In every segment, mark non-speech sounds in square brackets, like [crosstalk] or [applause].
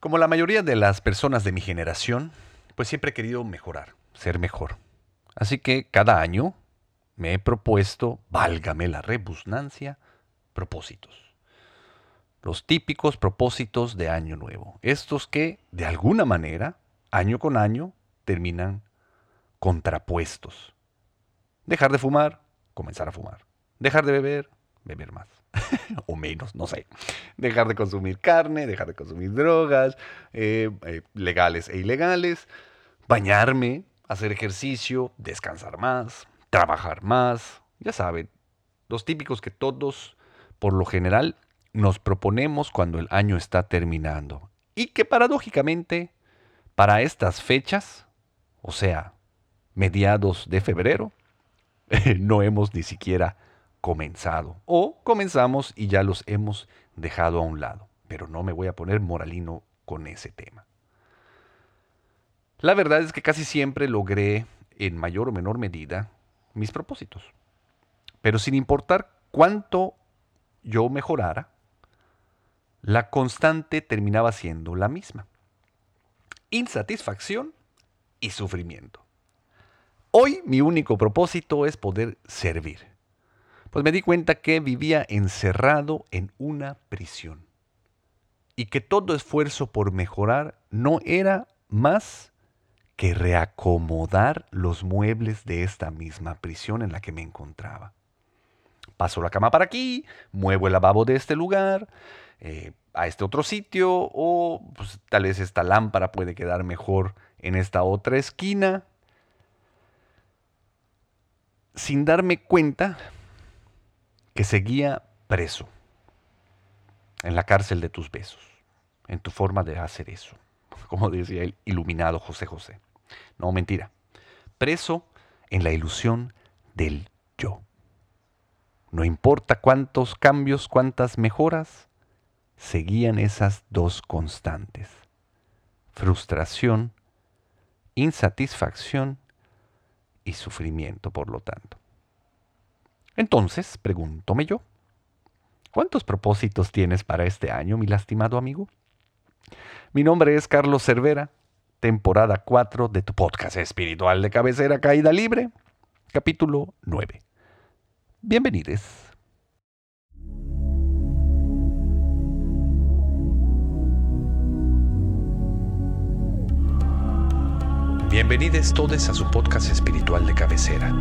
Como la mayoría de las personas de mi generación, pues siempre he querido mejorar, ser mejor. Así que cada año me he propuesto, válgame la rebusnancia, propósitos. Los típicos propósitos de año nuevo. Estos que, de alguna manera, año con año, terminan contrapuestos. Dejar de fumar, comenzar a fumar. Dejar de beber, beber más. [laughs] o menos, no sé. Dejar de consumir carne, dejar de consumir drogas, eh, eh, legales e ilegales. Bañarme, hacer ejercicio, descansar más, trabajar más. Ya saben, los típicos que todos, por lo general, nos proponemos cuando el año está terminando. Y que paradójicamente, para estas fechas, o sea, mediados de febrero, [laughs] no hemos ni siquiera comenzado. O comenzamos y ya los hemos dejado a un lado. Pero no me voy a poner moralino con ese tema. La verdad es que casi siempre logré, en mayor o menor medida, mis propósitos. Pero sin importar cuánto yo mejorara, la constante terminaba siendo la misma. Insatisfacción y sufrimiento. Hoy mi único propósito es poder servir pues me di cuenta que vivía encerrado en una prisión y que todo esfuerzo por mejorar no era más que reacomodar los muebles de esta misma prisión en la que me encontraba. Paso la cama para aquí, muevo el lavabo de este lugar, eh, a este otro sitio, o pues, tal vez esta lámpara puede quedar mejor en esta otra esquina. Sin darme cuenta, que seguía preso en la cárcel de tus besos, en tu forma de hacer eso, [laughs] como decía el iluminado José José. No, mentira. Preso en la ilusión del yo. No importa cuántos cambios, cuántas mejoras, seguían esas dos constantes. Frustración, insatisfacción y sufrimiento, por lo tanto. Entonces, pregúntome yo, ¿cuántos propósitos tienes para este año, mi lastimado amigo? Mi nombre es Carlos Cervera, temporada 4 de tu podcast espiritual de cabecera Caída Libre, capítulo 9. Bienvenidos. Bienvenidos todos a su podcast espiritual de cabecera,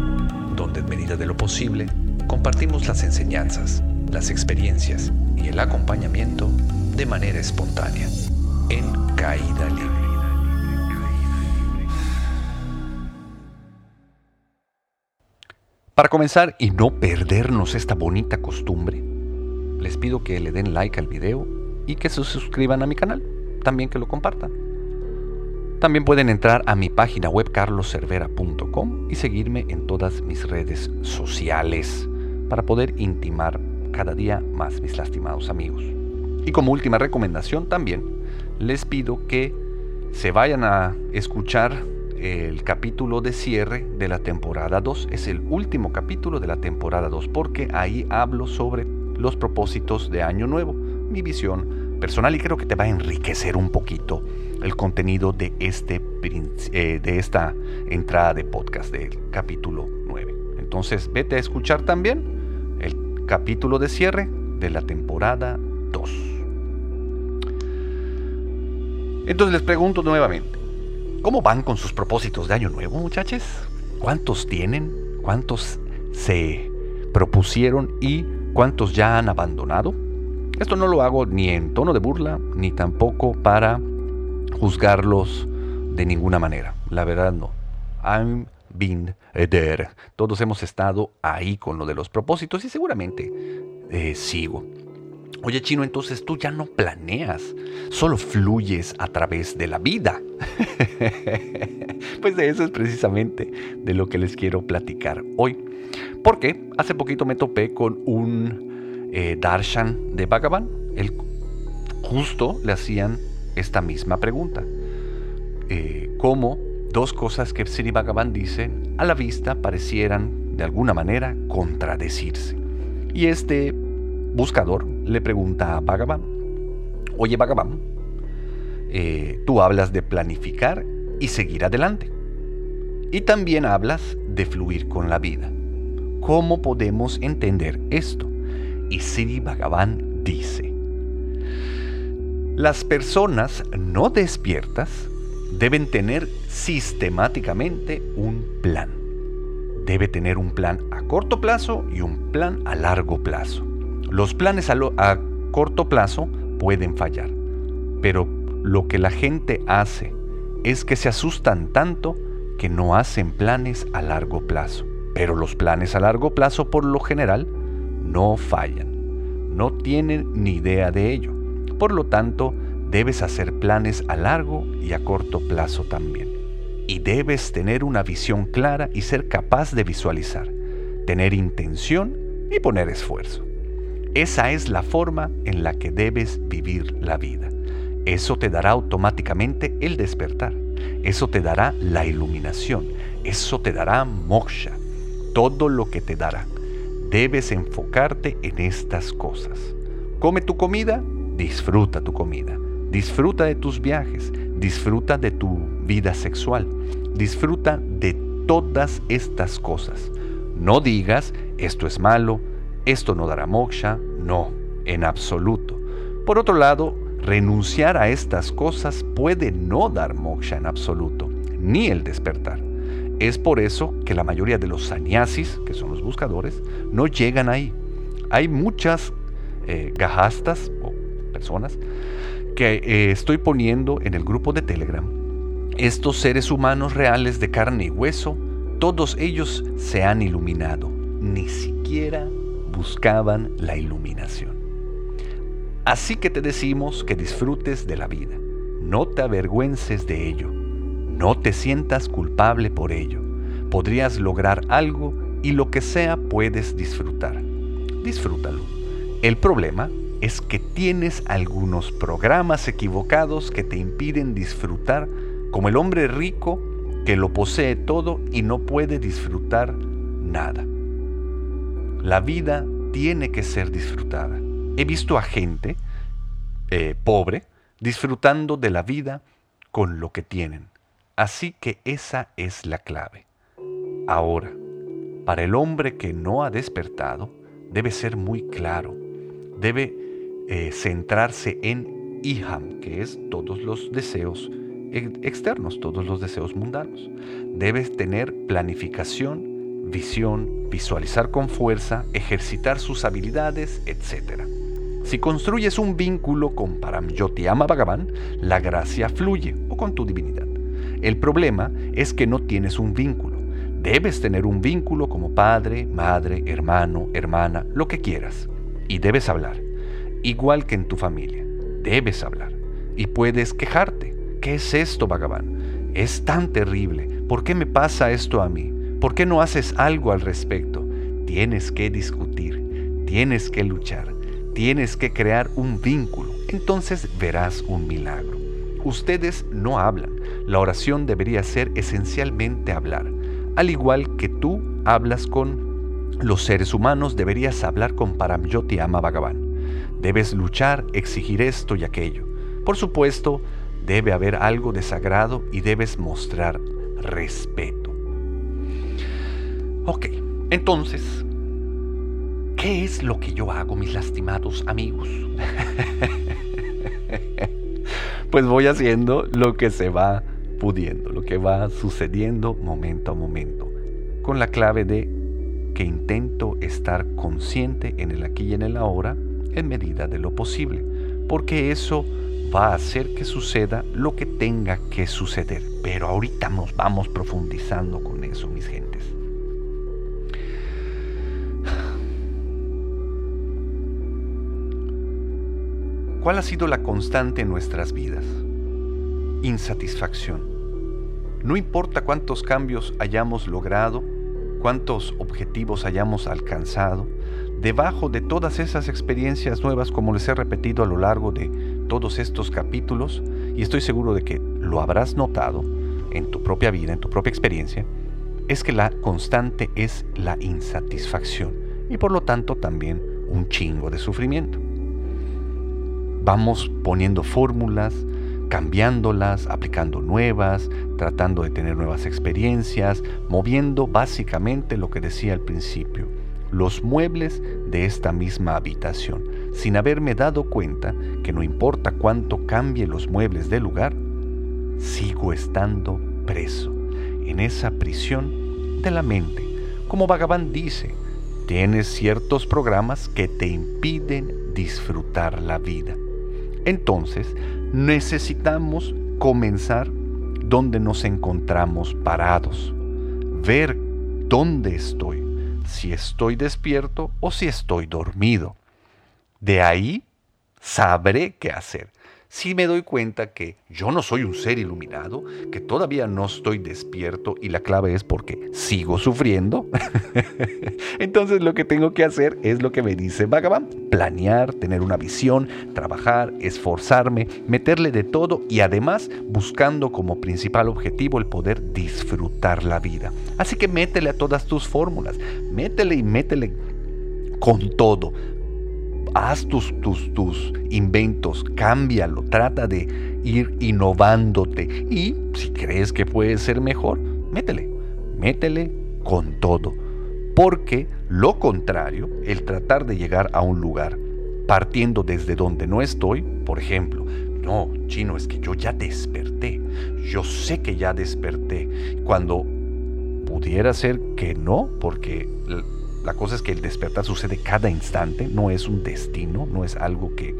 donde en medida de lo posible compartimos las enseñanzas, las experiencias y el acompañamiento de manera espontánea, en caída libre. Para comenzar y no perdernos esta bonita costumbre, les pido que le den like al video y que se suscriban a mi canal, también que lo compartan. También pueden entrar a mi página web carloservera.com y seguirme en todas mis redes sociales para poder intimar cada día más mis lastimados amigos. Y como última recomendación también, les pido que se vayan a escuchar el capítulo de cierre de la temporada 2. Es el último capítulo de la temporada 2 porque ahí hablo sobre los propósitos de Año Nuevo, mi visión personal y creo que te va a enriquecer un poquito el contenido de, este, eh, de esta entrada de podcast del capítulo 9. Entonces vete a escuchar también capítulo de cierre de la temporada 2. Entonces les pregunto nuevamente, ¿cómo van con sus propósitos de año nuevo, muchachos? ¿Cuántos tienen? ¿Cuántos se propusieron y cuántos ya han abandonado? Esto no lo hago ni en tono de burla, ni tampoco para juzgarlos de ninguna manera. La verdad no. I'm been there. Todos hemos estado ahí con lo de los propósitos y seguramente eh, sigo. Oye chino, entonces tú ya no planeas, solo fluyes a través de la vida. [laughs] pues de eso es precisamente de lo que les quiero platicar hoy. Porque hace poquito me topé con un eh, darshan de Bhagavan. El, justo le hacían esta misma pregunta. Eh, ¿Cómo dos cosas que Sri Bhagavan dice a la vista parecieran de alguna manera contradecirse. Y este buscador le pregunta a Bhagavan, oye Bhagavan, eh, tú hablas de planificar y seguir adelante. Y también hablas de fluir con la vida. ¿Cómo podemos entender esto? Y Sri Bhagavan dice, las personas no despiertas deben tener sistemáticamente un plan. Debe tener un plan a corto plazo y un plan a largo plazo. Los planes a, a corto plazo pueden fallar, pero lo que la gente hace es que se asustan tanto que no hacen planes a largo plazo. Pero los planes a largo plazo por lo general no fallan. No tienen ni idea de ello. Por lo tanto, debes hacer planes a largo y a corto plazo también. Y debes tener una visión clara y ser capaz de visualizar, tener intención y poner esfuerzo. Esa es la forma en la que debes vivir la vida. Eso te dará automáticamente el despertar. Eso te dará la iluminación. Eso te dará moksha. Todo lo que te dará. Debes enfocarte en estas cosas. Come tu comida, disfruta tu comida. Disfruta de tus viajes, disfruta de tu vida sexual, disfruta de todas estas cosas. No digas, esto es malo, esto no dará moksha, no, en absoluto. Por otro lado, renunciar a estas cosas puede no dar moksha en absoluto, ni el despertar. Es por eso que la mayoría de los sannyasis, que son los buscadores, no llegan ahí. Hay muchas eh, gajastas personas que eh, estoy poniendo en el grupo de Telegram, estos seres humanos reales de carne y hueso, todos ellos se han iluminado, ni siquiera buscaban la iluminación. Así que te decimos que disfrutes de la vida, no te avergüences de ello, no te sientas culpable por ello, podrías lograr algo y lo que sea puedes disfrutar. Disfrútalo. El problema es que tienes algunos programas equivocados que te impiden disfrutar, como el hombre rico que lo posee todo y no puede disfrutar nada. La vida tiene que ser disfrutada. He visto a gente eh, pobre disfrutando de la vida con lo que tienen. Así que esa es la clave. Ahora, para el hombre que no ha despertado, debe ser muy claro. Debe eh, centrarse en Iham, que es todos los deseos externos, todos los deseos mundanos. Debes tener planificación, visión, visualizar con fuerza, ejercitar sus habilidades, etc. Si construyes un vínculo con Paramyoti Ama Bhagavan, la gracia fluye o con tu divinidad. El problema es que no tienes un vínculo. Debes tener un vínculo como padre, madre, hermano, hermana, lo que quieras. Y debes hablar igual que en tu familia. Debes hablar y puedes quejarte. ¿Qué es esto, Bhagavan? Es tan terrible. ¿Por qué me pasa esto a mí? ¿Por qué no haces algo al respecto? Tienes que discutir, tienes que luchar, tienes que crear un vínculo. Entonces verás un milagro. Ustedes no hablan. La oración debería ser esencialmente hablar. Al igual que tú hablas con los seres humanos, deberías hablar con Paramyoti Ama Bhagavan. Debes luchar, exigir esto y aquello. Por supuesto, debe haber algo de sagrado y debes mostrar respeto. Ok, entonces, ¿qué es lo que yo hago, mis lastimados amigos? [laughs] pues voy haciendo lo que se va pudiendo, lo que va sucediendo momento a momento, con la clave de que intento estar consciente en el aquí y en el ahora en medida de lo posible, porque eso va a hacer que suceda lo que tenga que suceder. Pero ahorita nos vamos profundizando con eso, mis gentes. ¿Cuál ha sido la constante en nuestras vidas? Insatisfacción. No importa cuántos cambios hayamos logrado, cuántos objetivos hayamos alcanzado, debajo de todas esas experiencias nuevas, como les he repetido a lo largo de todos estos capítulos, y estoy seguro de que lo habrás notado en tu propia vida, en tu propia experiencia, es que la constante es la insatisfacción y por lo tanto también un chingo de sufrimiento. Vamos poniendo fórmulas, cambiándolas, aplicando nuevas, tratando de tener nuevas experiencias, moviendo básicamente lo que decía al principio, los muebles de esta misma habitación, sin haberme dado cuenta que no importa cuánto cambie los muebles de lugar, sigo estando preso en esa prisión de la mente. Como Bhagavan dice, tienes ciertos programas que te impiden disfrutar la vida. Entonces, necesitamos comenzar donde nos encontramos parados, ver dónde estoy, si estoy despierto o si estoy dormido. De ahí sabré qué hacer si me doy cuenta que yo no soy un ser iluminado, que todavía no estoy despierto y la clave es porque sigo sufriendo, [laughs] entonces lo que tengo que hacer es lo que me dice Bhagavan, planear, tener una visión, trabajar, esforzarme, meterle de todo y además buscando como principal objetivo el poder disfrutar la vida. Así que métele a todas tus fórmulas, métele y métele con todo haz tus, tus, tus inventos, cámbialo, trata de ir innovándote y si crees que puede ser mejor, métele, métele con todo. Porque lo contrario, el tratar de llegar a un lugar partiendo desde donde no estoy, por ejemplo, no, chino, es que yo ya desperté, yo sé que ya desperté, cuando pudiera ser que no, porque la cosa es que el despertar sucede cada instante, no es un destino, no es algo que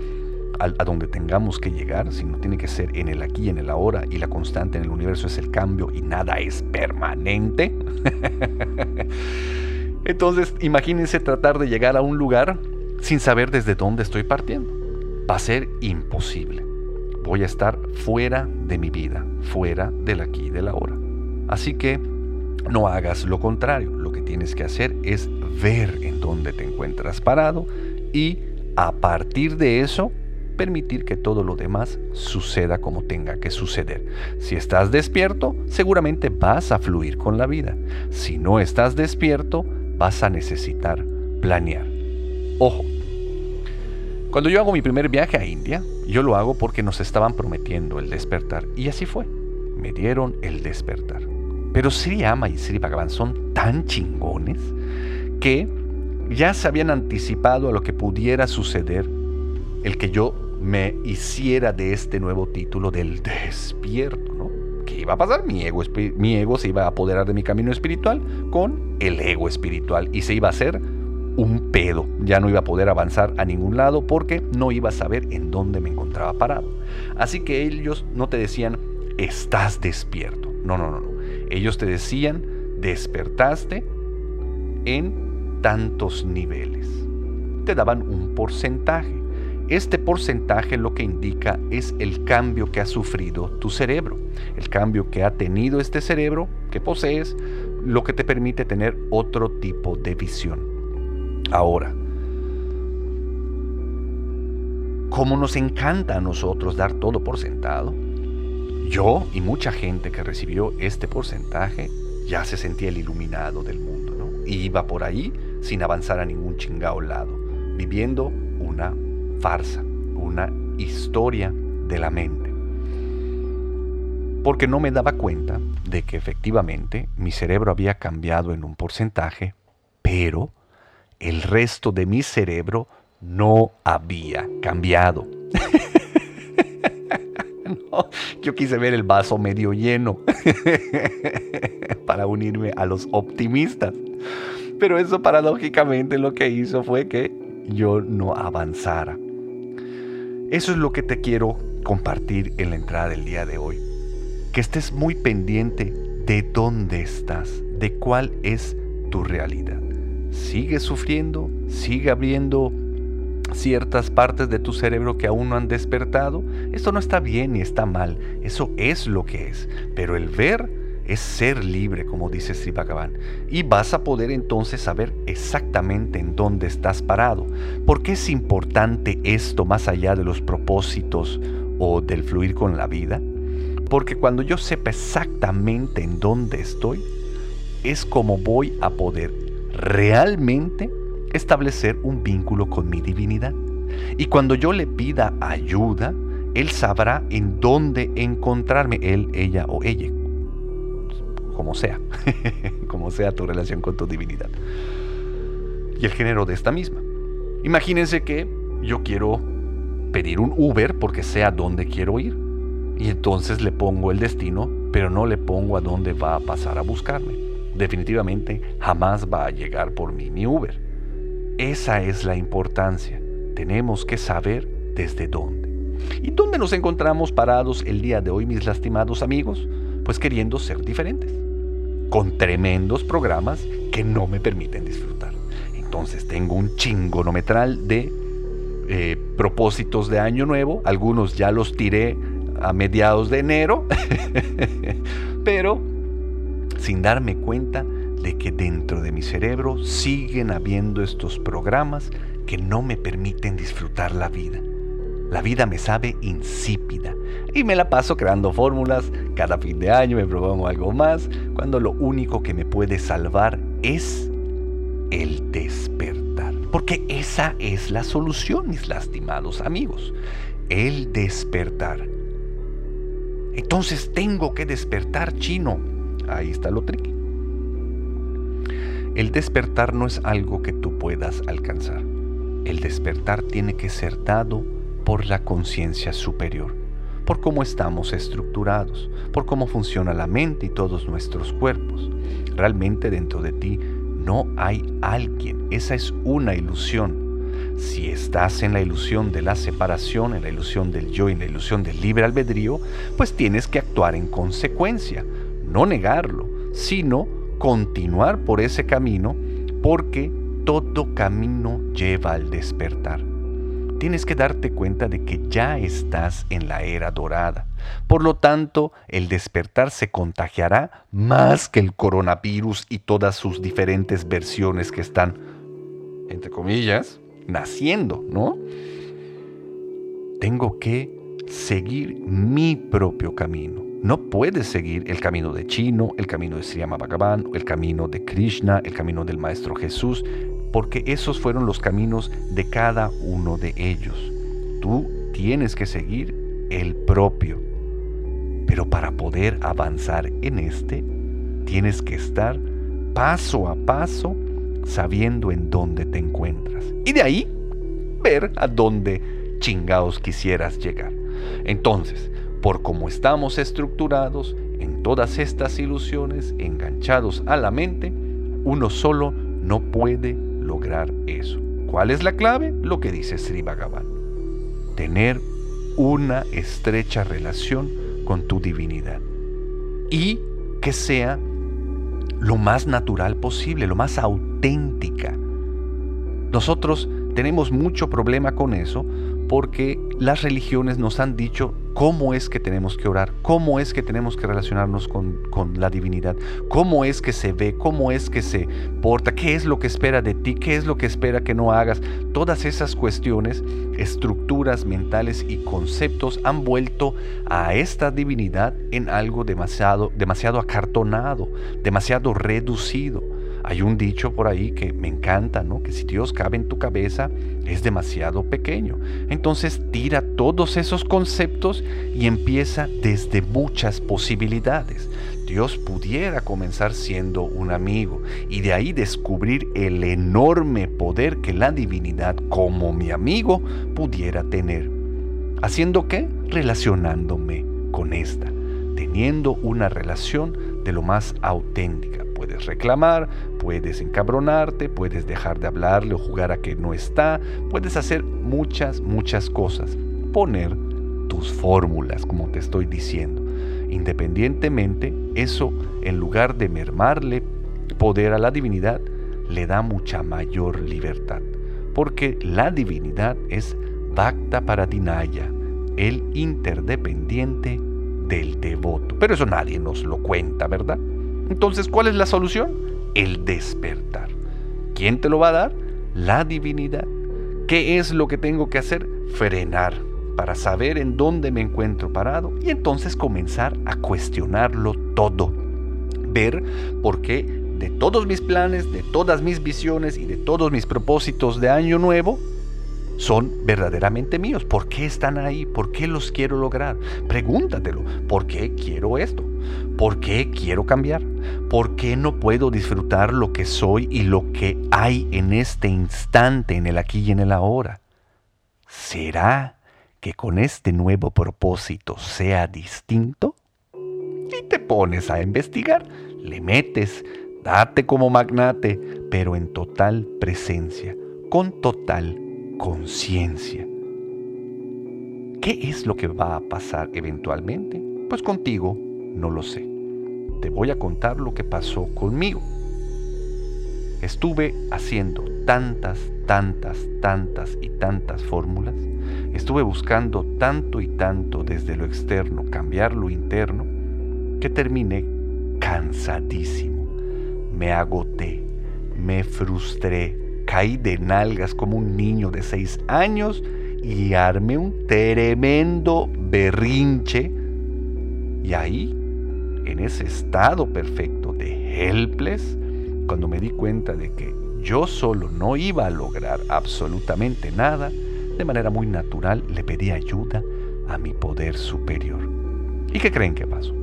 a, donde tengamos que llegar, sino tiene que ser en el aquí, en el ahora, y la constante en el universo es el cambio y nada es permanente. [laughs] Entonces, imagínense tratar de llegar a un lugar sin saber desde dónde estoy partiendo. Va a ser imposible. Voy a estar fuera de mi vida, fuera del aquí y del ahora. Así que no hagas lo contrario. Lo que tienes que hacer es ver en dónde te encuentras parado y a partir de eso permitir que todo lo demás suceda como tenga que suceder. Si estás despierto, seguramente vas a fluir con la vida. Si no estás despierto, vas a necesitar planear. Ojo, cuando yo hago mi primer viaje a India, yo lo hago porque nos estaban prometiendo el despertar. Y así fue. Me dieron el despertar. Pero Sri Ama y Sri Bhagavan son tan chingones que ya se habían anticipado a lo que pudiera suceder el que yo me hiciera de este nuevo título del despierto, ¿no? ¿Qué iba a pasar? Mi ego, mi ego se iba a apoderar de mi camino espiritual con el ego espiritual y se iba a hacer un pedo. Ya no iba a poder avanzar a ningún lado porque no iba a saber en dónde me encontraba parado. Así que ellos no te decían, estás despierto. No, no, no, no. Ellos te decían, despertaste en tantos niveles. Te daban un porcentaje. Este porcentaje lo que indica es el cambio que ha sufrido tu cerebro, el cambio que ha tenido este cerebro que posees, lo que te permite tener otro tipo de visión. Ahora, como nos encanta a nosotros dar todo por sentado, yo y mucha gente que recibió este porcentaje ya se sentía el iluminado del mundo, ¿no? Y iba por ahí sin avanzar a ningún chingao lado, viviendo una farsa, una historia de la mente. Porque no me daba cuenta de que efectivamente mi cerebro había cambiado en un porcentaje, pero el resto de mi cerebro no había cambiado. [laughs] [laughs] yo quise ver el vaso medio lleno [laughs] para unirme a los optimistas. Pero eso paradójicamente lo que hizo fue que yo no avanzara. Eso es lo que te quiero compartir en la entrada del día de hoy. Que estés muy pendiente de dónde estás, de cuál es tu realidad. Sigue sufriendo, sigue abriendo ciertas partes de tu cerebro que aún no han despertado, esto no está bien ni está mal, eso es lo que es. Pero el ver es ser libre, como dice Sri Bhagavan, y vas a poder entonces saber exactamente en dónde estás parado. ¿Por qué es importante esto más allá de los propósitos o del fluir con la vida? Porque cuando yo sepa exactamente en dónde estoy, es como voy a poder realmente establecer un vínculo con mi divinidad. Y cuando yo le pida ayuda, Él sabrá en dónde encontrarme, él, ella o ella, como sea, [laughs] como sea tu relación con tu divinidad. Y el género de esta misma. Imagínense que yo quiero pedir un Uber porque sé a dónde quiero ir. Y entonces le pongo el destino, pero no le pongo a dónde va a pasar a buscarme. Definitivamente jamás va a llegar por mí mi Uber. Esa es la importancia. Tenemos que saber desde dónde. ¿Y dónde nos encontramos parados el día de hoy, mis lastimados amigos? Pues queriendo ser diferentes, con tremendos programas que no me permiten disfrutar. Entonces tengo un chingonometral de eh, propósitos de año nuevo, algunos ya los tiré a mediados de enero, [laughs] pero sin darme cuenta de que dentro de mi cerebro siguen habiendo estos programas que no me permiten disfrutar la vida. La vida me sabe insípida y me la paso creando fórmulas. Cada fin de año me propongo algo más, cuando lo único que me puede salvar es el despertar. Porque esa es la solución, mis lastimados amigos. El despertar. Entonces tengo que despertar chino. Ahí está lo tricky. El despertar no es algo que tú puedas alcanzar. El despertar tiene que ser dado por la conciencia superior, por cómo estamos estructurados, por cómo funciona la mente y todos nuestros cuerpos. Realmente dentro de ti no hay alguien, esa es una ilusión. Si estás en la ilusión de la separación, en la ilusión del yo y en la ilusión del libre albedrío, pues tienes que actuar en consecuencia, no negarlo, sino continuar por ese camino porque todo camino lleva al despertar. Tienes que darte cuenta de que ya estás en la era dorada. Por lo tanto, el despertar se contagiará más que el coronavirus y todas sus diferentes versiones que están, entre comillas, naciendo, ¿no? Tengo que seguir mi propio camino. No puedes seguir el camino de Chino, el camino de Sri Bhagavan, el camino de Krishna, el camino del Maestro Jesús, porque esos fueron los caminos de cada uno de ellos. Tú tienes que seguir el propio. Pero para poder avanzar en este, tienes que estar paso a paso sabiendo en dónde te encuentras. Y de ahí ver a dónde chingados quisieras llegar. Entonces, por cómo estamos estructurados en todas estas ilusiones, enganchados a la mente, uno solo no puede lograr eso. ¿Cuál es la clave? Lo que dice Sri Bhagavan. Tener una estrecha relación con tu divinidad. Y que sea lo más natural posible, lo más auténtica. Nosotros tenemos mucho problema con eso porque las religiones nos han dicho cómo es que tenemos que orar, cómo es que tenemos que relacionarnos con, la divinidad, cómo es que se ve, cómo es que se porta, qué es lo que espera de ti, qué es lo que espera que no hagas. Todas esas cuestiones, estructuras mentales y conceptos han vuelto a esta divinidad en algo demasiado, demasiado acartonado, demasiado reducido. Hay un dicho por ahí que me encanta, ¿no? Que si Dios cabe en tu cabeza es demasiado pequeño. Entonces tira todos esos conceptos y empieza desde muchas posibilidades. Dios pudiera comenzar siendo un amigo y de ahí descubrir el enorme poder que la divinidad como mi amigo pudiera tener. ¿Haciendo qué? Relacionándome con esta, teniendo una relación de lo más auténtica Puedes reclamar, puedes encabronarte, puedes dejar de hablarle o jugar a que no está, puedes hacer muchas, muchas cosas. Poner tus fórmulas, como te estoy diciendo. Independientemente, eso en lugar de mermarle poder a la divinidad, le da mucha mayor libertad. Porque la divinidad es Bhakta Paradinaya, el interdependiente del devoto. Pero eso nadie nos lo cuenta, ¿verdad? Entonces, ¿cuál es la solución? El despertar. ¿Quién te lo va a dar? La divinidad. ¿Qué es lo que tengo que hacer? Frenar para saber en dónde me encuentro parado y entonces comenzar a cuestionarlo todo. Ver por qué de todos mis planes, de todas mis visiones y de todos mis propósitos de año nuevo, son verdaderamente míos? ¿Por qué están ahí? ¿Por qué los quiero lograr? Pregúntatelo. ¿Por qué quiero esto? ¿Por qué quiero cambiar? ¿Por qué no puedo disfrutar lo que soy y lo que hay en este instante, en el aquí y en el ahora? ¿Será que con este nuevo propósito sea distinto? Y te pones a investigar, le metes, date como magnate, pero en total presencia, con total conciencia. ¿Qué es lo que va a pasar eventualmente? Pues contigo no lo sé. Te voy a contar lo que pasó conmigo. Estuve haciendo tantas, tantas, tantas y tantas fórmulas. Estuve buscando tanto y tanto desde lo externo cambiar lo interno que terminé cansadísimo. Me agoté, me frustré, caí de nalgas como un niño de seis años y armé un tremendo berrinche. Y ahí, en ese estado perfecto de helpless, cuando me di cuenta de que yo solo no iba a lograr absolutamente nada, de manera muy natural le pedí ayuda a mi poder superior. ¿Y qué creen que pasó?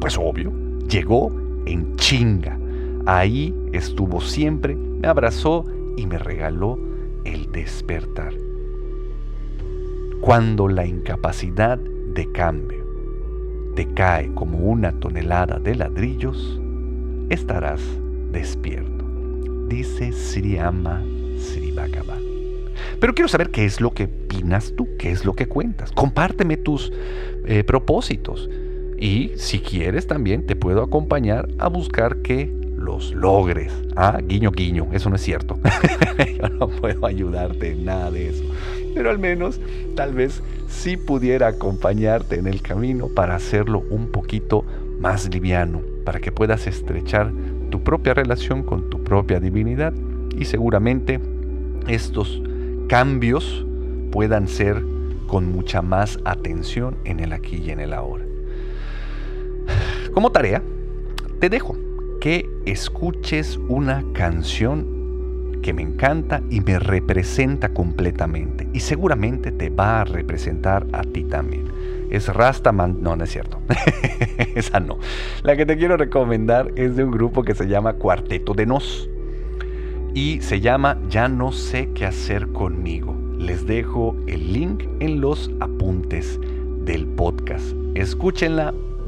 Pues obvio, llegó en chinga. Ahí estuvo siempre, me abrazó y me regaló el despertar. Cuando la incapacidad de cambio te cae como una tonelada de ladrillos, estarás despierto, dice Sri Bhagavan. Pero quiero saber qué es lo que opinas tú, qué es lo que cuentas. Compárteme tus eh, propósitos. Y si quieres también te puedo acompañar a buscar que los logres. Ah, guiño, guiño, eso no es cierto. [laughs] Yo no puedo ayudarte en nada de eso. Pero al menos tal vez sí pudiera acompañarte en el camino para hacerlo un poquito más liviano, para que puedas estrechar tu propia relación con tu propia divinidad y seguramente estos cambios puedan ser con mucha más atención en el aquí y en el ahora. Como tarea, te dejo que escuches una canción que me encanta y me representa completamente. Y seguramente te va a representar a ti también. Es Rastaman. No, no es cierto. [laughs] Esa no. La que te quiero recomendar es de un grupo que se llama Cuarteto de Nos. Y se llama Ya no sé qué hacer conmigo. Les dejo el link en los apuntes del podcast. Escúchenla,